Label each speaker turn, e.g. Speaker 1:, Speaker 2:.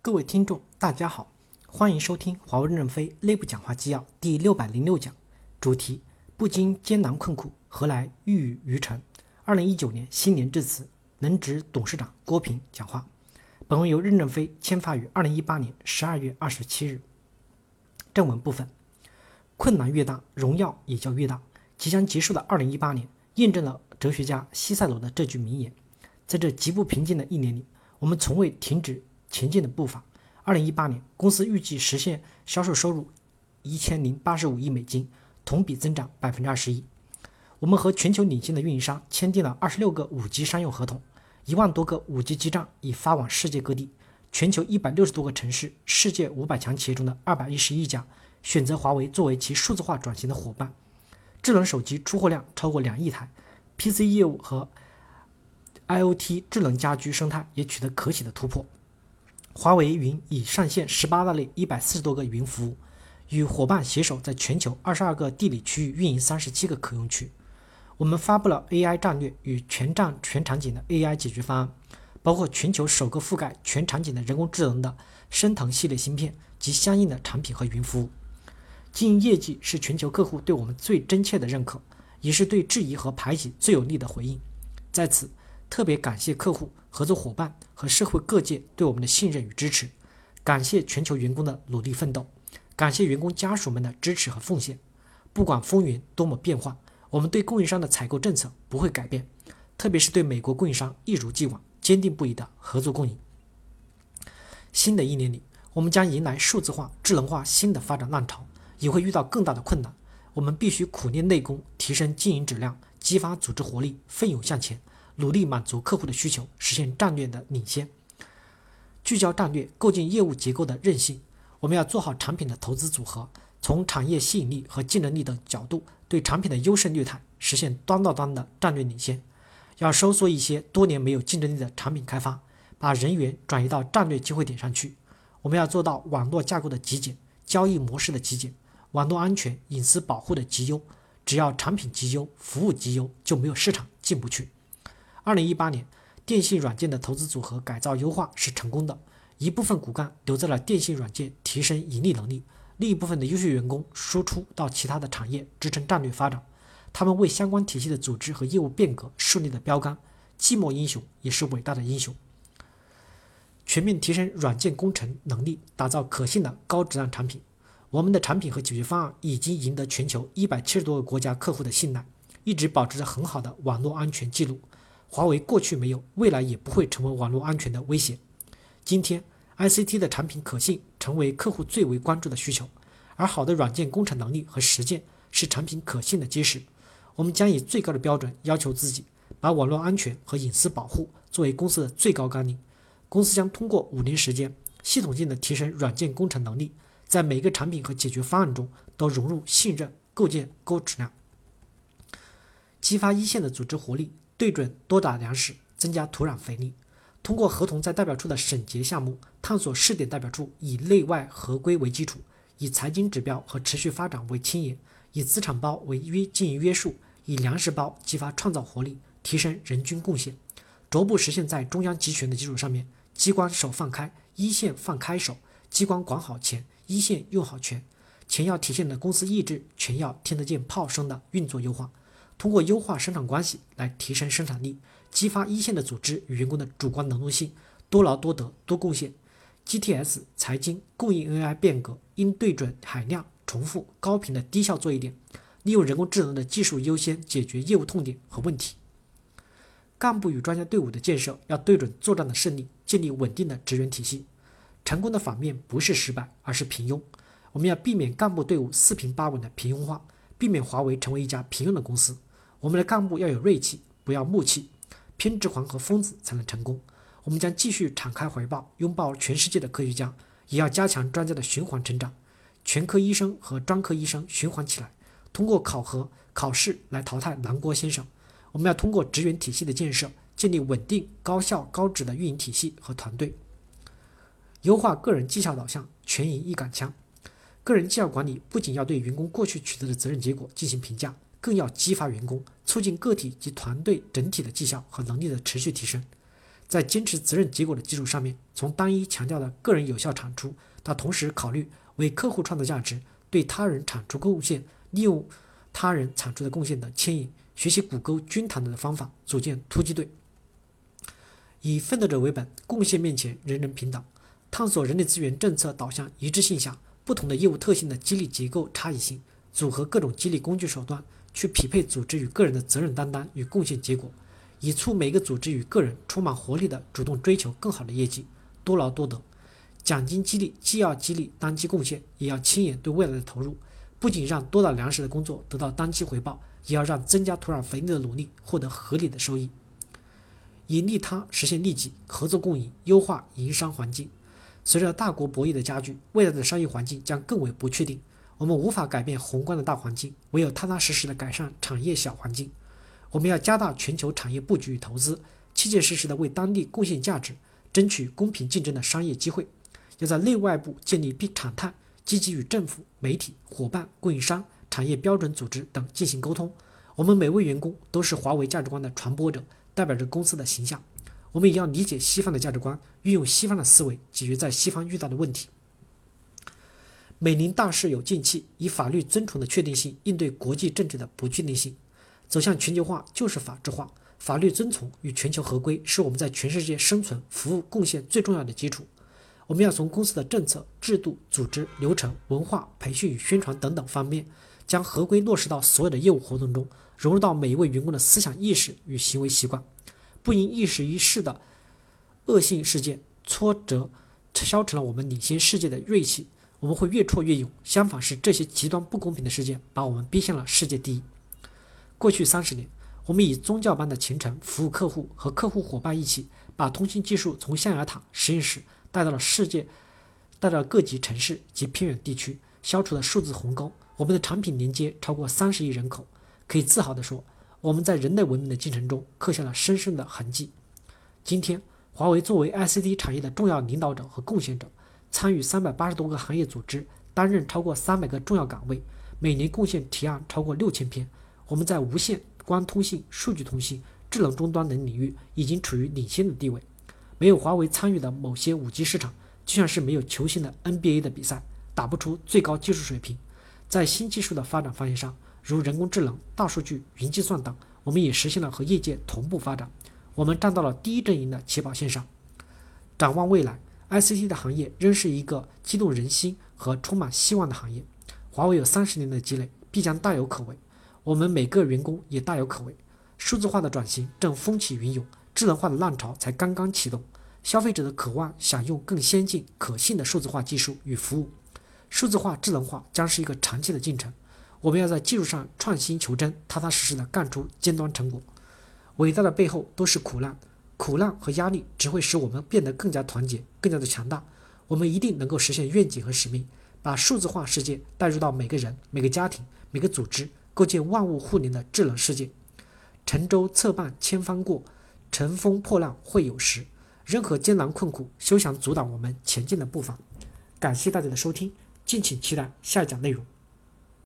Speaker 1: 各位听众，大家好，欢迎收听华为任正非内部讲话纪要第六百零六讲，主题：不经艰难困苦，何来玉宇于成？二零一九年新年致辞，能指董事长郭平讲话。本文由任正非签发于二零一八年十二月二十七日。正文部分：困难越大，荣耀也就越大。即将结束的二零一八年，验证了哲学家西塞罗的这句名言。在这极不平静的一年里，我们从未停止。前进的步伐。二零一八年，公司预计实现销售收入一千零八十五亿美金，同比增长百分之二十一。我们和全球领先的运营商签订了二十六个五 G 商用合同，一万多个五 G 基站已发往世界各地。全球一百六十多个城市，世界五百强企业中的二百一十一家选择华为作为其数字化转型的伙伴。智能手机出货量超过两亿台，PC 业务和 IOT 智能家居生态也取得可喜的突破。华为云已上线十八大类一百四十多个云服务，与伙伴携手在全球二十二个地理区域运营三十七个可用区。我们发布了 AI 战略与全站全场景的 AI 解决方案，包括全球首个覆盖全场景的人工智能的升腾系列芯片及相应的产品和云服务。经营业绩是全球客户对我们最真切的认可，也是对质疑和排挤最有力的回应。在此。特别感谢客户、合作伙伴和社会各界对我们的信任与支持，感谢全球员工的努力奋斗，感谢员工家属们的支持和奉献。不管风云多么变幻，我们对供应商的采购政策不会改变，特别是对美国供应商一如既往坚定不移的合作共赢。新的一年里，我们将迎来数字化、智能化新的发展浪潮，也会遇到更大的困难。我们必须苦练内功，提升经营质量，激发组织活力，奋勇向前。努力满足客户的需求，实现战略的领先。聚焦战略，构建业务结构的韧性。我们要做好产品的投资组合，从产业吸引力和竞争力等角度对产品的优胜劣汰，实现端到端的战略领先。要收缩一些多年没有竞争力的产品开发，把人员转移到战略机会点上去。我们要做到网络架构的极简，交易模式的极简，网络安全、隐私保护的极优。只要产品极优，服务极优，就没有市场进不去。二零一八年，电信软件的投资组合改造优化是成功的，一部分骨干留在了电信软件提升盈利能力，另一部分的优秀员工输出到其他的产业支撑战略发展。他们为相关体系的组织和业务变革树立了标杆，寂寞英雄也是伟大的英雄。全面提升软件工程能力，打造可信的高质量产品。我们的产品和解决方案已经赢得全球一百七十多个国家客户的信赖，一直保持着很好的网络安全记录。华为过去没有，未来也不会成为网络安全的威胁。今天，ICT 的产品可信成为客户最为关注的需求，而好的软件工程能力和实践是产品可信的基石。我们将以最高的标准要求自己，把网络安全和隐私保护作为公司的最高纲领。公司将通过五年时间，系统性的提升软件工程能力，在每个产品和解决方案中都融入信任，构建高质量，激发一线的组织活力。对准多打粮食，增加土壤肥力。通过合同在代表处的审结项目，探索试点代表处以内外合规为基础，以财经指标和持续发展为牵引，以资产包为约经营约束，以粮食包激发创造活力，提升人均贡献，逐步实现在中央集权的基础上面，机关手放开，一线放开手，机关管好钱，一线用好权，钱要体现的公司意志，权要听得见炮声的运作优化。通过优化生产关系来提升生产力，激发一线的组织与员工的主观能动性，多劳多得多贡献。GTS 财经供应 AI 变革应对准海量、重复、高频的低效作业点，利用人工智能的技术优先解决业务痛点和问题。干部与专家队伍的建设要对准作战的胜利，建立稳定的职员体系。成功的反面不是失败，而是平庸。我们要避免干部队伍四平八稳的平庸化，避免华为成为一家平庸的公司。我们的干部要有锐气，不要木气，偏执狂和疯子才能成功。我们将继续敞开怀抱，拥抱全世界的科学家，也要加强专家的循环成长，全科医生和专科医生循环起来，通过考核考试来淘汰南郭先生。我们要通过职员体系的建设，建立稳定、高效、高质的运营体系和团队，优化个人绩效导向，全营一杆枪。个人绩效管理不仅要对员工过去取得的责任结果进行评价。更要激发员工，促进个体及团队整体的绩效和能力的持续提升。在坚持责任结果的基础上面，从单一强调的个人有效产出，到同时考虑为客户创造价值、对他人产出贡献、利用他人产出的贡献的牵引，学习谷歌军团的方法，组建突击队。以奋斗者为本，贡献面前人人平等。探索人力资源政策导向一致性下不同的业务特性的激励结构差异性，组合各种激励工具手段，去匹配组织与个人的责任担当与贡献结果，以促每个组织与个人充满活力的主动追求更好的业绩，多劳多得。奖金激励既要激励当期贡献，也要亲眼对未来的投入。不仅让多到粮食的工作得到当期回报，也要让增加土壤肥力的努力获得合理的收益。以利他实现利己，合作共赢，优化营商环境。随着大国博弈的加剧，未来的商业环境将更为不确定。我们无法改变宏观的大环境，唯有踏踏实实的改善产业小环境。我们要加大全球产业布局与投资，切切实实的为当地贡献价值，争取公平竞争的商业机会。要在内外部建立并产态，积极与政府、媒体、伙伴、供应商、产业标准组织等进行沟通。我们每位员工都是华为价值观的传播者。代表着公司的形象，我们也要理解西方的价值观，运用西方的思维解决在西方遇到的问题。美林大势有静气，以法律遵从的确定性应对国际政治的不确定性。走向全球化就是法治化，法律遵从与全球合规是我们在全世界生存、服务、贡献最重要的基础。我们要从公司的政策、制度、组织、流程、文化、培训与宣传等等方面，将合规落实到所有的业务活动中。融入到每一位员工的思想意识与行为习惯，不因一时一事的恶性事件挫折消沉了我们领先世界的锐气，我们会越挫越勇。相反，是这些极端不公平的事件把我们逼向了世界第一。过去三十年，我们以宗教般的虔诚服务客户，和客户伙伴一起把通信技术从象牙塔实验室带到了世界，带到各级城市及偏远地区，消除了数字鸿沟。我们的产品连接超过三十亿人口。可以自豪地说，我们在人类文明的进程中刻下了深深的痕迹。今天，华为作为 ICT 产业的重要领导者和贡献者，参与三百八十多个行业组织，担任超过三百个重要岗位，每年贡献提案超过六千篇。我们在无线、光通信、数据通信、智能终端等领域已经处于领先的地位。没有华为参与的某些五 G 市场，就像是没有球星的 NBA 的比赛，打不出最高技术水平。在新技术的发展方向上，如人工智能、大数据、云计算等，我们也实现了和业界同步发展。我们站到了第一阵营的起跑线上。展望未来，ICT 的行业仍是一个激动人心和充满希望的行业。华为有三十年的积累，必将大有可为。我们每个员工也大有可为。数字化的转型正风起云涌，智能化的浪潮才刚刚启动。消费者的渴望享用更先进、可信的数字化技术与服务。数字化、智能化将是一个长期的进程。我们要在技术上创新求真，踏踏实实的干出尖端成果。伟大的背后都是苦难，苦难和压力只会使我们变得更加团结，更加的强大。我们一定能够实现愿景和使命，把数字化世界带入到每个人、每个家庭、每个组织，构建万物互联的智能世界。沉舟侧畔千帆过，乘风破浪会有时。任何艰难困苦，休想阻挡我们前进的步伐。感谢大家的收听，敬请期待下一讲内容。